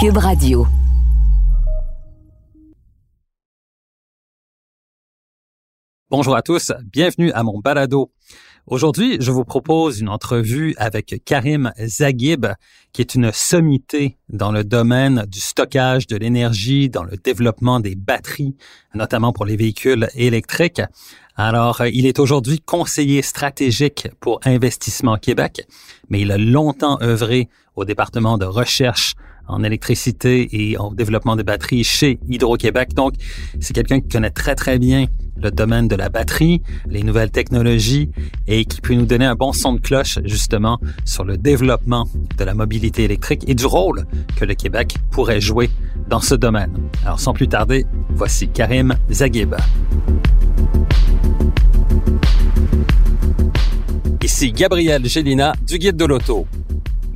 Cube Radio. Bonjour à tous, bienvenue à mon balado. Aujourd'hui, je vous propose une entrevue avec Karim Zaghib, qui est une sommité dans le domaine du stockage de l'énergie, dans le développement des batteries, notamment pour les véhicules électriques. Alors, il est aujourd'hui conseiller stratégique pour Investissement Québec, mais il a longtemps œuvré au département de recherche en électricité et en développement de batteries chez Hydro-Québec. Donc, c'est quelqu'un qui connaît très, très bien le domaine de la batterie, les nouvelles technologies et qui peut nous donner un bon son de cloche justement sur le développement de la mobilité électrique et du rôle que le Québec pourrait jouer dans ce domaine. Alors sans plus tarder, voici Karim Zaghib. Ici Gabriel Gélina du Guide de l'Auto.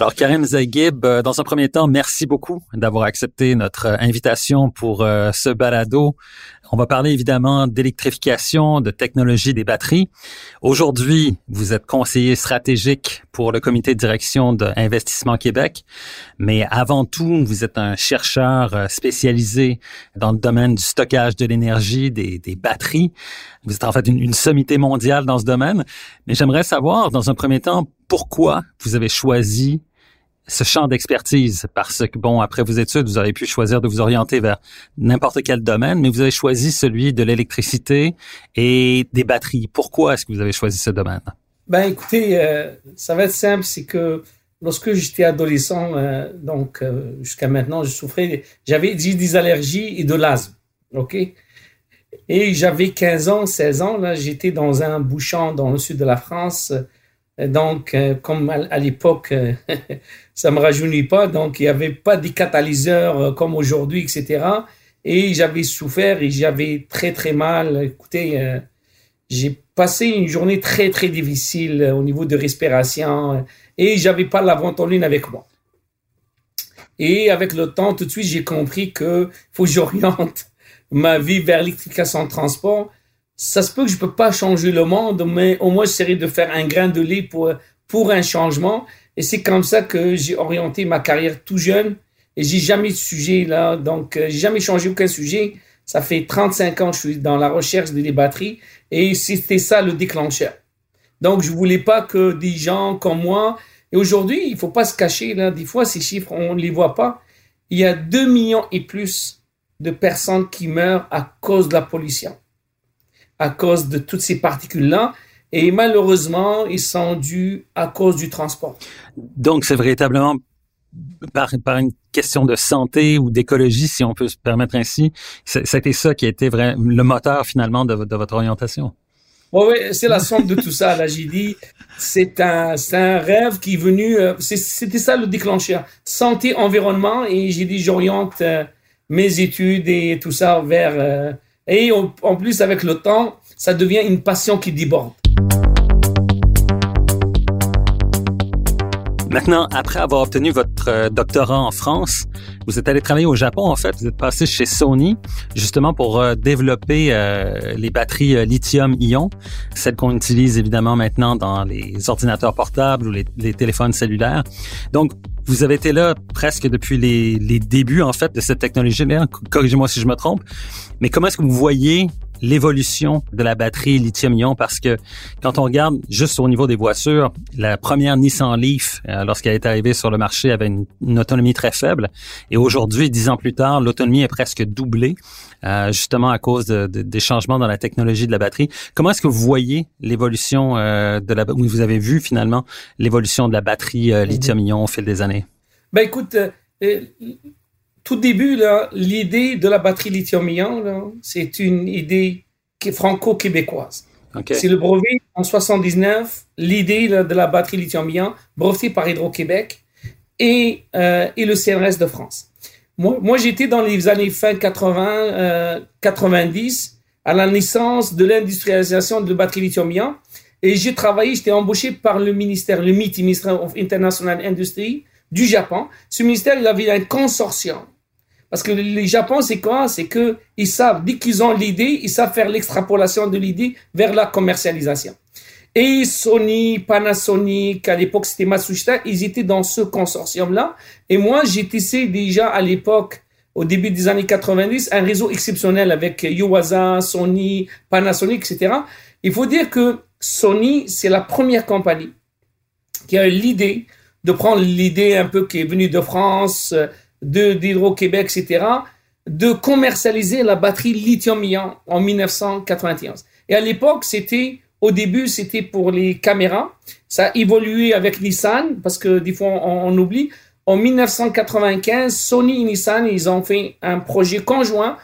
Alors, Karim Zaghib, euh, dans un premier temps, merci beaucoup d'avoir accepté notre euh, invitation pour euh, ce balado. On va parler évidemment d'électrification, de technologie des batteries. Aujourd'hui, vous êtes conseiller stratégique pour le comité de direction d'Investissement Québec, mais avant tout, vous êtes un chercheur spécialisé dans le domaine du stockage de l'énergie, des, batteries. Vous êtes en fait une, une sommité mondiale dans ce domaine. Mais j'aimerais savoir, dans un premier temps, pourquoi vous avez choisi ce champ d'expertise parce que, bon, après vos études, vous avez pu choisir de vous orienter vers n'importe quel domaine, mais vous avez choisi celui de l'électricité et des batteries. Pourquoi est-ce que vous avez choisi ce domaine? Ben, écoutez, euh, ça va être simple, c'est que lorsque j'étais adolescent, euh, donc euh, jusqu'à maintenant, je souffrais, j'avais des allergies et de l'asthme, ok? Et j'avais 15 ans, 16 ans, là, j'étais dans un bouchon dans le sud de la France, donc, comme à, l'époque, ça me rajeunit pas. Donc, il n'y avait pas des catalyseurs euh, comme aujourd'hui, etc. Et j'avais souffert et j'avais très, très mal. Écoutez, euh, j'ai passé une journée très, très difficile euh, au niveau de respiration et j'avais pas la ventoline avec moi. Et avec le temps, tout de suite, j'ai compris que faut que j'oriente ma vie vers l'électrification de transport. Ça se peut que je peux pas changer le monde, mais au moins, j'essaierai de faire un grain de lait pour, pour un changement. Et c'est comme ça que j'ai orienté ma carrière tout jeune. Et j'ai jamais de sujet là. Donc, euh, j'ai jamais changé aucun sujet. Ça fait 35 ans que je suis dans la recherche des batteries. Et c'était ça le déclencheur. Donc, je voulais pas que des gens comme moi. Et aujourd'hui, il faut pas se cacher là. Des fois, ces chiffres, on les voit pas. Il y a 2 millions et plus de personnes qui meurent à cause de la pollution, à cause de toutes ces particules-là. Et malheureusement, ils sont dus à cause du transport. Donc, c'est véritablement par, par une question de santé ou d'écologie, si on peut se permettre ainsi. C'était ça qui a été vrai, le moteur finalement de, de votre orientation. Oui, c'est la somme de tout ça. Là, j'ai dit, c'est un, un rêve qui est venu. Euh, c'était ça le déclencheur. Santé, environnement, et j'ai dit, j'oriente euh, mes études et tout ça vers. Euh, et en plus, avec le temps, ça devient une passion qui déborde. Maintenant, après avoir obtenu votre euh, doctorat en France, vous êtes allé travailler au Japon, en fait. Vous êtes passé chez Sony, justement pour euh, développer euh, les batteries lithium-ion, celles qu'on utilise évidemment maintenant dans les ordinateurs portables ou les, les téléphones cellulaires. Donc, vous avez été là presque depuis les, les débuts, en fait, de cette technologie-là. Corrigez-moi si je me trompe. Mais comment est-ce que vous voyez l'évolution de la batterie lithium-ion parce que quand on regarde juste au niveau des voitures, la première Nissan Leaf, euh, lorsqu'elle est arrivée sur le marché, avait une, autonomie très faible. Et aujourd'hui, dix ans plus tard, l'autonomie est presque doublée, euh, justement à cause de, des changements dans la technologie de la batterie. Comment est-ce que vous voyez l'évolution euh, de la... Vous avez vu finalement l'évolution de la batterie lithium-ion au fil des années? Ben écoute, tout début, l'idée de la batterie lithium-ion, c'est une idée franco-québécoise. C'est le brevet en 79, l'idée de la batterie lithium-ion, brevetée par Hydro-Québec et, euh, et le CNRS de France. Moi, moi j'étais dans les années fin 80, 90, à la naissance de l'industrialisation de batteries lithium-ion. Et j'ai travaillé, j'étais embauché par le ministère, le MIT, Ministère of International Industry du Japon. Ce ministère, il avait un consortium. Parce que les Japon, c'est quoi? C'est que ils savent, dès qu'ils ont l'idée, ils savent faire l'extrapolation de l'idée vers la commercialisation. Et Sony, Panasonic, à l'époque c'était Matsushita, ils étaient dans ce consortium-là. Et moi, tissé déjà à l'époque, au début des années 90, un réseau exceptionnel avec Yuasa, Sony, Panasonic, etc. Il faut dire que Sony, c'est la première compagnie qui a eu l'idée de prendre l'idée un peu qui est venue de France, d'Hydro-Québec, etc., de commercialiser la batterie lithium-ion en 1991. Et à l'époque, c'était au début, c'était pour les caméras. Ça a évolué avec Nissan parce que des fois on, oublie. En 1995, Sony et Nissan, ils ont fait un projet conjoint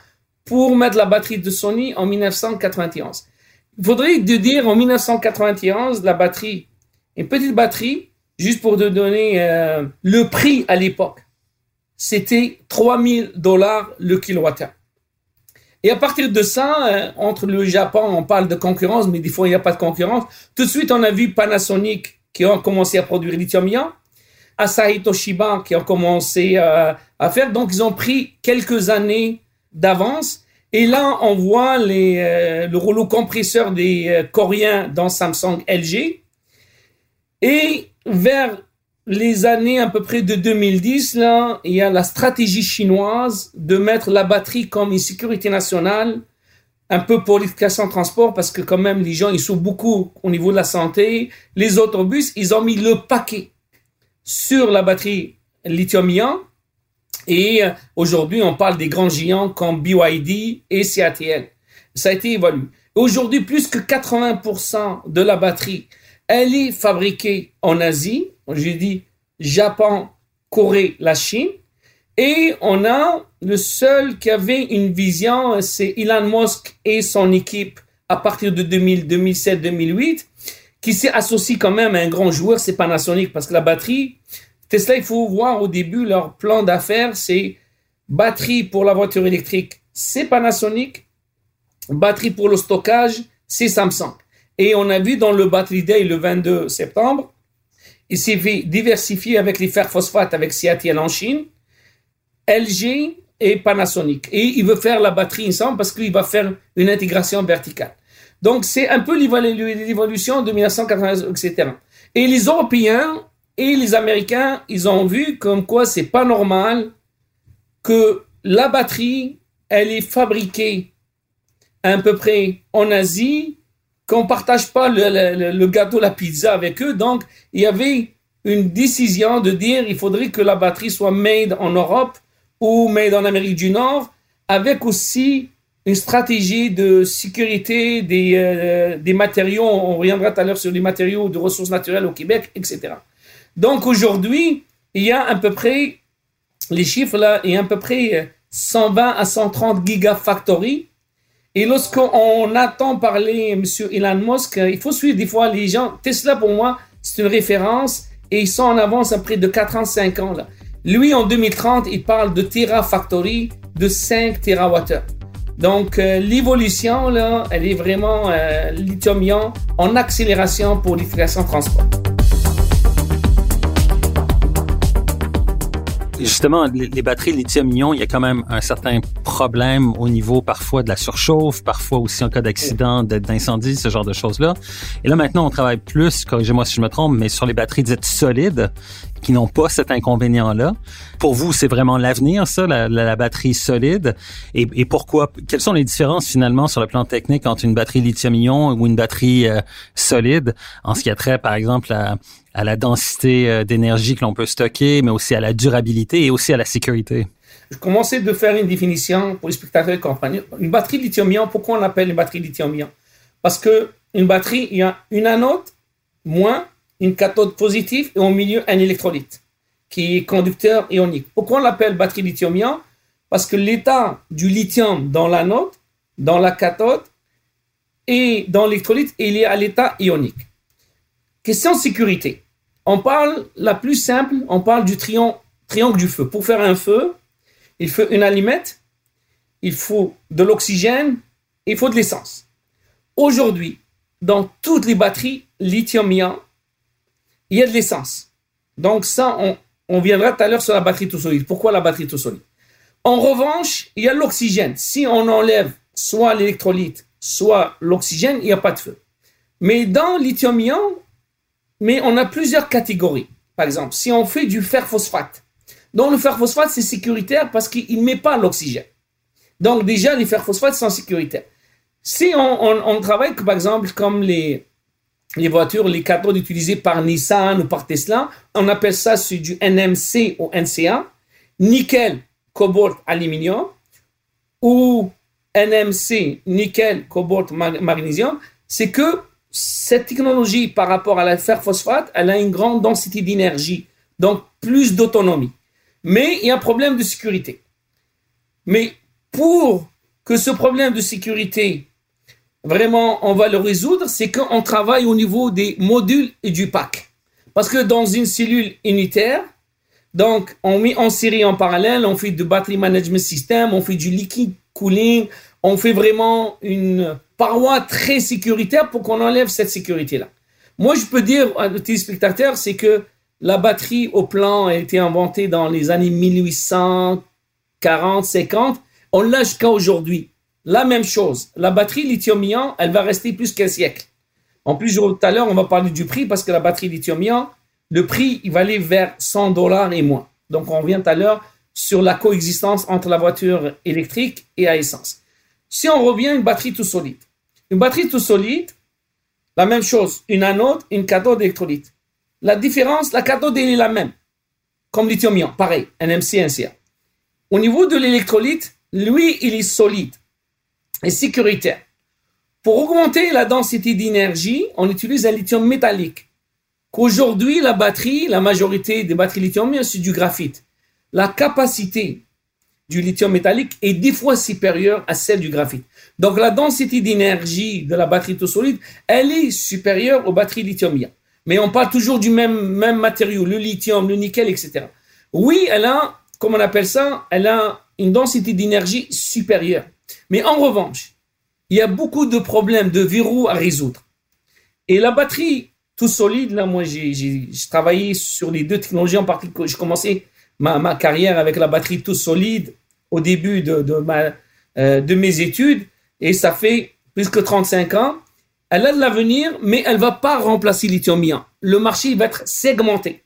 pour mettre la batterie de Sony en 1991. Il faudrait de dire en 1991, la batterie, une petite batterie, juste pour te donner euh, le prix à l'époque, c'était 3000 dollars le kilowattheure. Et à partir de ça, euh, entre le Japon, on parle de concurrence, mais des fois, il n'y a pas de concurrence. Tout de suite, on a vu Panasonic qui ont commencé à produire lithium-ion, Asahi Toshiba qui ont commencé euh, à faire. Donc, ils ont pris quelques années d'avance. Et là, on voit les, euh, le rouleau compresseur des Coréens dans Samsung LG. Et vers les années à peu près de 2010, là, il y a la stratégie chinoise de mettre la batterie comme une sécurité nationale, un peu pour l'éducation transport, parce que quand même, les gens, ils sont beaucoup au niveau de la santé. Les autobus, ils ont mis le paquet sur la batterie lithium-ion. Et euh, aujourd'hui, on parle des grands géants comme BYD et CATL. Ça a été évolué. Aujourd'hui, plus que 80% de la batterie, elle est fabriquée en Asie j'ai dit Japon, Corée, la Chine. Et on a le seul qui avait une vision, c'est Elon Musk et son équipe à partir de 2000, 2007, 2008, qui s'est associé quand même à un grand joueur, c'est Panasonic, parce que la batterie, Tesla, il faut voir au début leur plan d'affaires, c'est batterie pour la voiture électrique, c'est Panasonic, batterie pour le stockage, c'est Samsung. Et on a vu dans le Battery Day le 22 septembre, il s'est diversifier avec les fers phosphates avec Seattle en Chine, LG et Panasonic. Et il veut faire la batterie ensemble parce qu'il va faire une intégration verticale. Donc, c'est un peu l'évolution de 1980, etc. Et les Européens et les Américains, ils ont vu comme quoi c'est pas normal que la batterie, elle est fabriquée à peu près en Asie, qu'on partage pas le, gâteau, la pizza avec eux. Donc, il y avait une décision de dire il faudrait que la batterie soit made en Europe ou made en Amérique du Nord, avec aussi une stratégie de sécurité des, euh, des matériaux. On reviendra tout à l'heure sur les matériaux de ressources naturelles au Québec, etc. Donc aujourd'hui, il y a à peu près, les chiffres là, il y a à peu près 120 à 130 gigafactories et lorsqu'on attend parler M. Elon Musk, il faut suivre des fois les gens. Tesla, pour moi, c'est une référence et ils sont en avance à près de 4 ans, 5 ans. Lui, en 2030, il parle de Terafactory de 5 TWh. Donc, euh, l'évolution, là, elle est vraiment euh, lithium-ion en accélération pour l'utilisation transport. Justement, les, batteries lithium-ion, il y a quand même un certain problème au niveau parfois de la surchauffe, parfois aussi en cas d'accident, d'incendie, ce genre de choses-là. Et là, maintenant, on travaille plus, corrigez-moi si je me trompe, mais sur les batteries dites solides qui n'ont pas cet inconvénient-là. Pour vous, c'est vraiment l'avenir, ça, la, batterie solide. Et, pourquoi Quelles sont les différences finalement sur le plan technique entre une batterie lithium-ion ou une batterie euh, solide? En ce qui a trait, par exemple, à, la densité euh, d'énergie que l'on peut stocker, mais aussi à la durabilité et aussi à la sécurité. Je commençais de faire une définition pour les spectateurs comprennent. Une batterie lithium-ion, pourquoi on l'appelle une batterie lithium-ion? Parce que une batterie, il y a une anode, moins une cathode positive et au milieu un électrolyte qui est conducteur ionique. Pourquoi on l'appelle batterie lithium-ion? Parce que l'état du lithium dans l'anode, dans la cathode et dans l'électrolyte, il est à l'état ionique. Question sécurité. On parle, la plus simple, on parle du triangle, triangle du feu. Pour faire un feu, il faut une allumette, il faut de l'oxygène il faut de l'essence. Aujourd'hui, dans toutes les batteries lithium-ion, il y a de l'essence. Donc ça, on, viendra tout à l'heure sur la batterie tout solide. Pourquoi la batterie tout solide? En revanche, il y a l'oxygène. Si on enlève soit l'électrolyte, soit l'oxygène, il n'y a pas de feu. Mais dans lithium-ion, mais on a plusieurs catégories. Par exemple, si on fait du fer phosphate, donc le fer phosphate, c'est sécuritaire parce qu'il ne met pas l'oxygène. Donc déjà, les fer phosphates sont sécuritaires. Si on, travaille, par exemple, comme les, les voitures, les cathodes utilisées par Nissan ou par Tesla, on appelle ça du NMC ou NCA, nickel, cobalt, aluminium, ou NMC, nickel, cobalt, magnésium, c'est que cette technologie par rapport à la fer phosphate, elle a une grande densité d'énergie, donc plus d'autonomie. Mais il y a un problème de sécurité. Mais pour que ce problème de sécurité, vraiment, on va le résoudre, c'est qu'on travaille au niveau des modules et du pack. Parce que dans une cellule unitaire, donc on met en série en parallèle, on fait du battery management system, on fait du liquid cooling, on fait vraiment une paroi très sécuritaire pour qu'on enlève cette sécurité-là. Moi, je peux dire à nos téléspectateurs, c'est que la batterie au plan a été inventée dans les années 1840, 50. On l'a jusqu'à aujourd'hui. La même chose. La batterie lithium-ion, elle va rester plus qu'un siècle. En plus, tout à l'heure, on va parler du prix parce que la batterie lithium-ion, le prix, il va aller vers 100 dollars et moins. Donc, on revient tout à l'heure sur la coexistence entre la voiture électrique et à essence. Si on revient à une batterie tout solide, une batterie tout solide, la même chose, une anode, une cathode électrolyte. La différence, la cathode est la même, comme lithium-ion, pareil, NMC, NCA. Au niveau de l'électrolyte, lui, il est solide et sécuritaire. Pour augmenter la densité d'énergie, on utilise un lithium métallique. Qu'aujourd'hui, la batterie, la majorité des batteries lithium, c'est du graphite. La capacité du lithium métallique est dix fois supérieure à celle du graphite. Donc la densité d'énergie de la batterie tout solide, elle est supérieure aux batteries lithium-ion. Mais on parle toujours du même, même matériau, le lithium, le nickel, etc. Oui, elle a, comme on appelle ça, elle a une densité d'énergie supérieure. Mais en revanche, il y a beaucoup de problèmes, de verrous à résoudre. Et la batterie tout solide, là, moi, j'ai travaillé sur les deux technologies en particulier. J'ai commencé ma, carrière avec la batterie tout solide au début de, euh, mes études et ça fait plus que 35 ans. Elle a de l'avenir, mais elle va pas remplacer lithium-ion. Le marché va être segmenté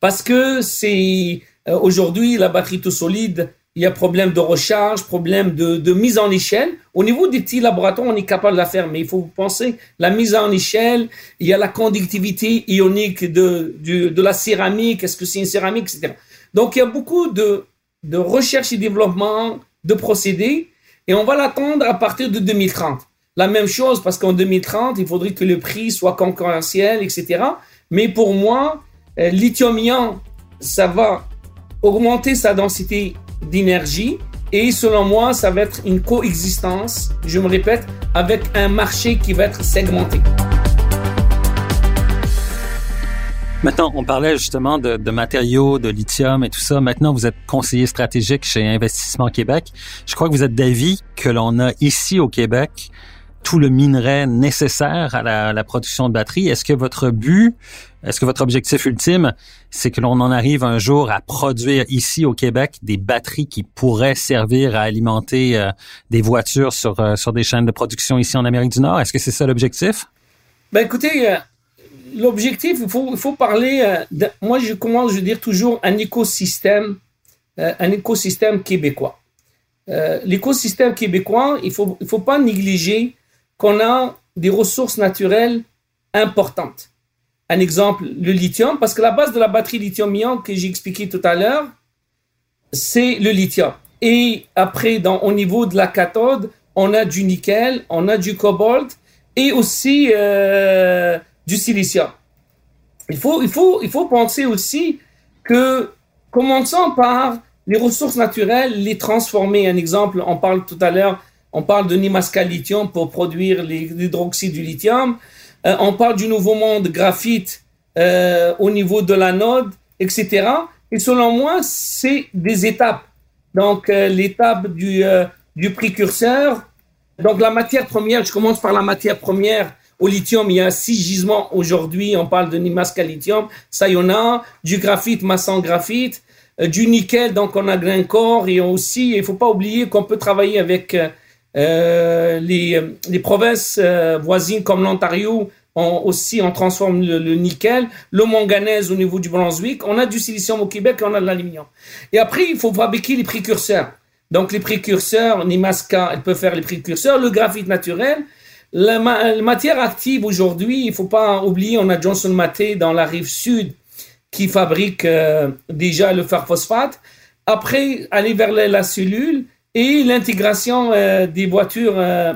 parce que c'est euh, aujourd'hui la batterie tout solide. Il y a problème de recharge, problème de, mise en échelle. Au niveau des petits laboratoires, on est capable de la faire, mais il faut penser la mise en échelle. Il y a la conductivité ionique de, de, de la céramique. Est-ce que c'est une céramique, etc. Donc, il y a beaucoup de, de recherche et développement de procédés et on va l'attendre à partir de 2030. La même chose parce qu'en 2030, il faudrait que le prix soit concurrentiel, etc. Mais pour moi, euh, lithium-ion, ça va augmenter sa densité d'énergie et selon moi, ça va être une coexistence, je me répète, avec un marché qui va être segmenté. Maintenant, on parlait justement de, matériaux, de lithium et tout ça. Maintenant, vous êtes conseiller stratégique chez Investissement Québec. Je crois que vous êtes d'avis que l'on a ici au Québec tout le minerai nécessaire à la, production de batteries. Est-ce que votre but, est-ce que votre objectif ultime, c'est que l'on en arrive un jour à produire ici au Québec des batteries qui pourraient servir à alimenter euh, des voitures sur, euh, sur des chaînes de production ici en Amérique du Nord? Est-ce que c'est ça l'objectif? Ben écoutez, euh, l'objectif, il faut, il faut parler, moi je commence, je dire toujours un écosystème, un écosystème québécois. L'écosystème québécois, il faut, il faut pas négliger qu'on a des ressources naturelles importantes. Un exemple, le lithium, parce que la base de la batterie lithium-ion que j'ai expliqué tout à l'heure, c'est le lithium. Et après, dans, au niveau de la cathode, on a du nickel, on a du cobalt et aussi euh, du silicium. Il faut, il faut, il faut penser aussi que, commençons par les ressources naturelles, les transformer. Un exemple, on parle tout à l'heure, on parle de Nimasca lithium pour produire l'hydroxyde du lithium. Euh, on parle du nouveau monde graphite euh, au niveau de l'anode, etc. Et selon moi, c'est des étapes. Donc, euh, l'étape du, du précurseur, Donc la matière première, je commence par la matière première. Au lithium, il y a six gisements aujourd'hui. On parle de Nimasca lithium, ça y en a. Du graphite, Massan graphite. Du nickel, donc on a Glencore. Et aussi, il faut pas oublier qu'on peut travailler avec les, les, provinces euh, voisines comme l'Ontario. On, aussi, on transforme le, nickel, le manganèse au niveau du Brunswick. On a du silicium au Québec et on a de l'aluminium. Et après, il faut fabriquer les précurseurs. Donc les précurseurs, Nimasca, elle peut faire les précurseurs, le graphite naturel. La, matière active aujourd'hui, il faut pas oublier, on a Johnson Matthey dans la rive sud qui fabrique euh, déjà le fer phosphate. Après, aller vers la, cellule et l'intégration euh, des voitures. Euh,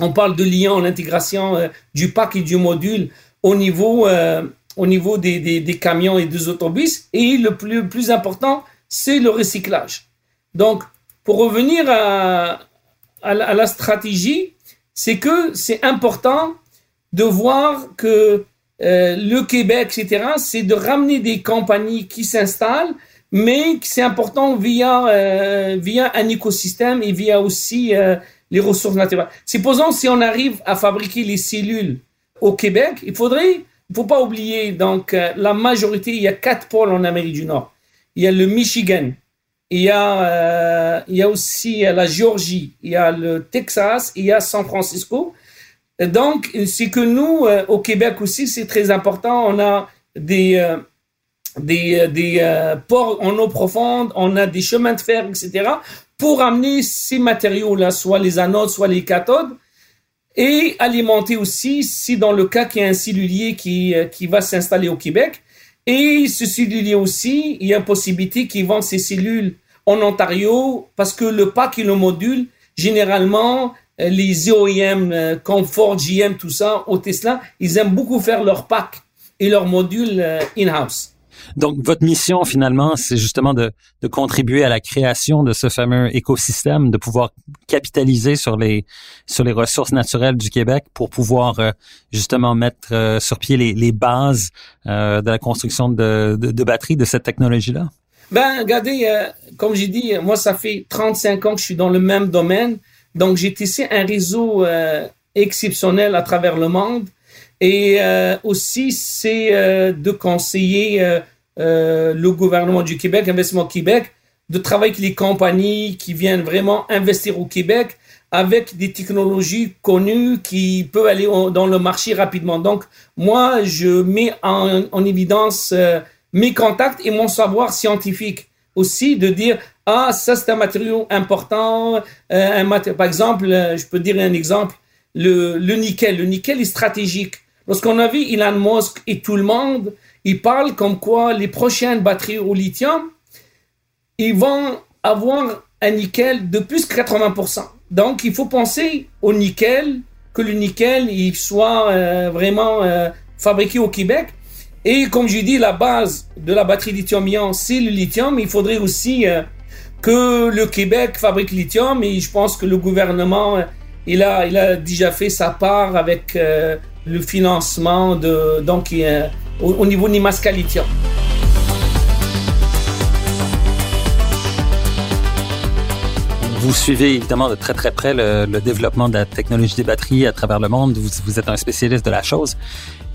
on parle de lien, l'intégration du pack et du module au niveau, au niveau des, camions et des autobus. Et le plus, important, c'est le recyclage. Donc, pour revenir à, à, la, stratégie, c'est que c'est important de voir que euh, le Québec, etc., c'est de ramener des compagnies qui s'installent, mais c'est important via, euh, via un écosystème et via aussi euh, les ressources naturelles. Supposons si on arrive à fabriquer les cellules au Québec, il faudrait, il faut pas oublier, donc la majorité, il y a quatre pôles en Amérique du Nord. Il y a le Michigan, il y a, euh, il y a aussi la Géorgie, il y a le Texas, il y a San Francisco. donc, c'est que nous, euh, au Québec aussi, c'est très important. On a des, euh, des, des ports en eau profonde, on a des chemins de fer, etc., pour amener ces matériaux-là, soit les anodes, soit les cathodes, et alimenter aussi, si dans le cas qu'il y a un cellulier qui, qui va s'installer au Québec, et ce cellulier aussi, il y a possibilité qu'ils vendent ces cellules en Ontario parce que le pack et le module, généralement, euh, les OEM, euh, comme Ford, GM, tout ça, au Tesla, ils aiment beaucoup faire leur pack et leur module euh, in-house. Donc, votre mission, finalement, c'est justement de, de, contribuer à la création de ce fameux écosystème, de pouvoir capitaliser sur les, sur les ressources naturelles du Québec pour pouvoir justement mettre sur pied les, les bases de la construction de, de, de batteries de cette technologie-là? Ben, regardez, euh, comme j'ai dit, moi, ça fait 35 ans que je suis dans le même domaine. Donc, j'ai tissé un réseau euh, exceptionnel à travers le monde. Et euh, aussi, c'est de conseiller le gouvernement du Québec, Investissement Québec, de travailler avec les compagnies qui viennent vraiment investir au Québec avec des technologies connues qui peuvent aller dans le marché rapidement. Donc, moi, je mets en, en évidence mes contacts et mon savoir scientifique. Aussi de dire ah ça c'est un matériau important euh, un par exemple euh, je peux dire un exemple le, le nickel. Le nickel est stratégique lorsqu'on a vu Elon Musk et tout le monde ils parlent comme quoi les prochaines batteries au lithium ils vont avoir un nickel de plus de 80% donc il faut penser au nickel que le nickel il soit euh, vraiment fabriqué au Québec. Et comme je dis, la base de la batterie lithium-ion, c'est le lithium. Il faudrait aussi euh, que le Québec fabrique lithium. Et je pense que le gouvernement, euh, il a, il a déjà fait sa part avec euh, le financement de, donc, au, au, niveau Nimasca Lithium. Vous suivez évidemment de très très près le, développement de la technologie des batteries à travers le monde. Vous, êtes un spécialiste de la chose.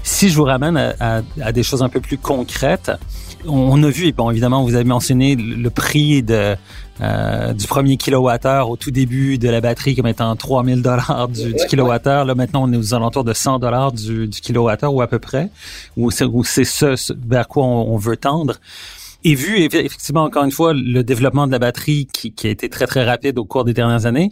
Si je vous ramène à, des choses un peu plus concrètes, on, a vu, et bon, évidemment, vous avez mentionné le prix de, euh, du premier kilowattheure au tout début de la batterie comme étant 3000 dollars du, du kilowattheure. Là, maintenant, on est aux alentours de 100 dollars du, du kilowattheure ou à peu près, ou c'est ce, vers quoi on, veut tendre. Et vu effectivement encore une fois le développement de la batterie qui, qui a été très très rapide au cours des dernières années,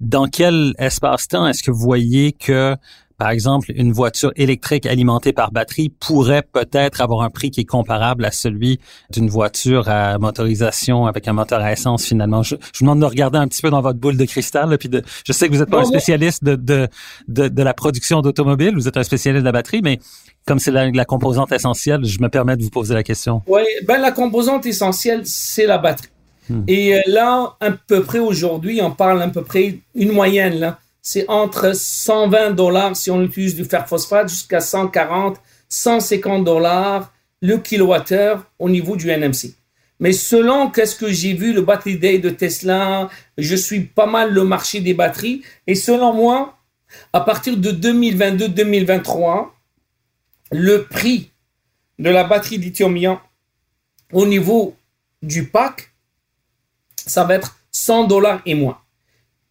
dans quel espace-temps est-ce que vous voyez que par exemple, une voiture électrique alimentée par batterie pourrait peut-être avoir un prix qui est comparable à celui d'une voiture à motorisation avec un moteur à essence finalement. Je, je vous demande de regarder un petit peu dans votre boule de cristal. Là, puis de, je sais que vous n'êtes pas un spécialiste de, de, de, de la production d'automobiles, vous êtes un spécialiste de la batterie, mais comme c'est la, la, composante essentielle, je me permets de vous poser la question. Oui, ben la composante essentielle, c'est la batterie. Hmm. Et euh, là, à peu près aujourd'hui, on parle à peu près une moyenne là c'est entre 120 dollars si on utilise du fer phosphate jusqu'à 140, 150 dollars le kilowattheure au niveau du NMC. Mais selon qu'est-ce que j'ai vu, le Battery Day de Tesla, je suis pas mal le marché des batteries. Et selon moi, à partir de 2022-2023, le prix de la batterie lithium-ion au niveau du pack, ça va être 100 dollars et moins.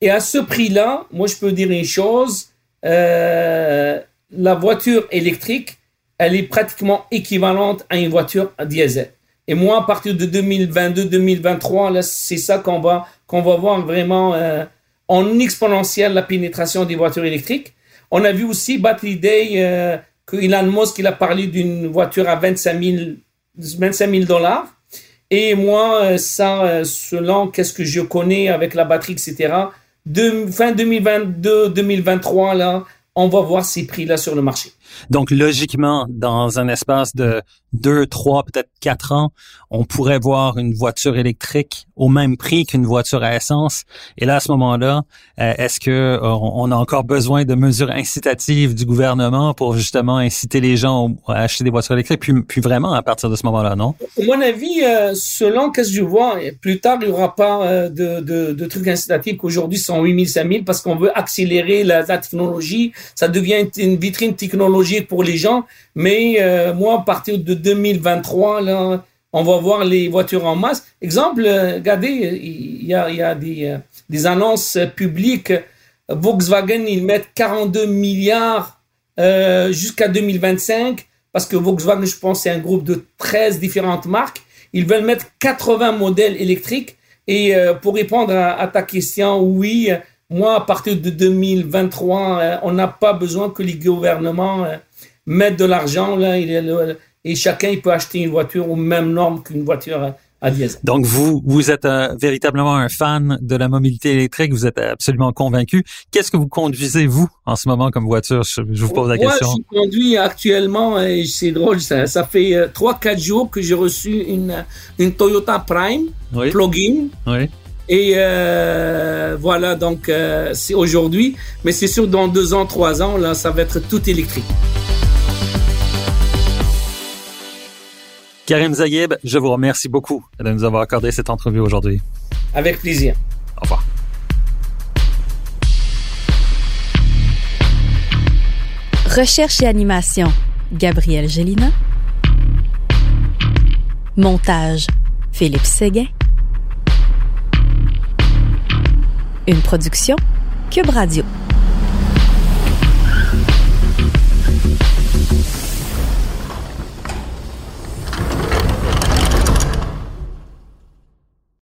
Et à ce prix-là, moi, je peux dire une chose, euh, la voiture électrique, elle est pratiquement équivalente à une voiture à diesel. Et moi, à partir de 2022-2023, là, c'est ça qu'on va, qu'on va voir vraiment euh, en exponentiel la pénétration des voitures électriques. On a vu aussi Battery Day euh, que Elon Musk il a parlé d'une voiture à 25 000 dollars. Et moi, euh, ça, selon qu'est-ce que je connais avec la batterie, etc., de, fin 2022-2023, là, on va voir ces prix-là sur le marché. Donc, logiquement, dans un espace de deux, trois, peut-être quatre ans, on pourrait voir une voiture électrique au même prix qu'une voiture à essence. Et là, à ce moment-là, euh, est-ce que euh, on a encore besoin de mesures incitatives du gouvernement pour justement inciter les gens à acheter des voitures électriques, puis, vraiment à partir de ce moment-là, non? À mon avis, euh, selon qu'est-ce que je vois, plus tard, il n'y aura pas de, trucs incitatifs qu'aujourd'hui sont 8000, 5000 parce qu'on veut accélérer la, la technologie. Ça devient une vitrine technologique pour les gens. Mais euh, moi, à partir de 2023, là, on va voir les voitures en masse. Exemple, euh, regardez, il y a, euh, des, annonces publiques. Volkswagen, ils mettent 42 milliards jusqu'à 2025 parce que Volkswagen, je pense, c'est un groupe de 13 différentes marques. Ils veulent mettre 80 modèles électriques. Et pour répondre à, ta question, oui, moi, à partir de 2023, on n'a pas besoin que les gouvernements mettre de l'argent là, et chacun il peut acheter une voiture aux mêmes normes qu'une voiture à diesel. Donc vous vous êtes véritablement un fan de la mobilité électrique, vous êtes absolument convaincu. Qu'est-ce que vous conduisez vous en ce moment comme voiture? Je, vous pose la question. Moi, je conduis actuellement et c'est drôle, ça, ça fait euh, trois quatre jours que j'ai reçu une une Toyota Prime plug-in. Oui. Et euh, voilà, donc euh, c'est aujourd'hui, mais c'est sûr dans deux ans, trois ans, là, ça va être tout électrique. Karim Zayeb, je vous remercie beaucoup de nous avoir accordé cette entrevue aujourd'hui. Avec plaisir. Au revoir. Recherche et animation, Gabriel Gélina. Montage, Philippe Séguin. Une production, Cube Radio.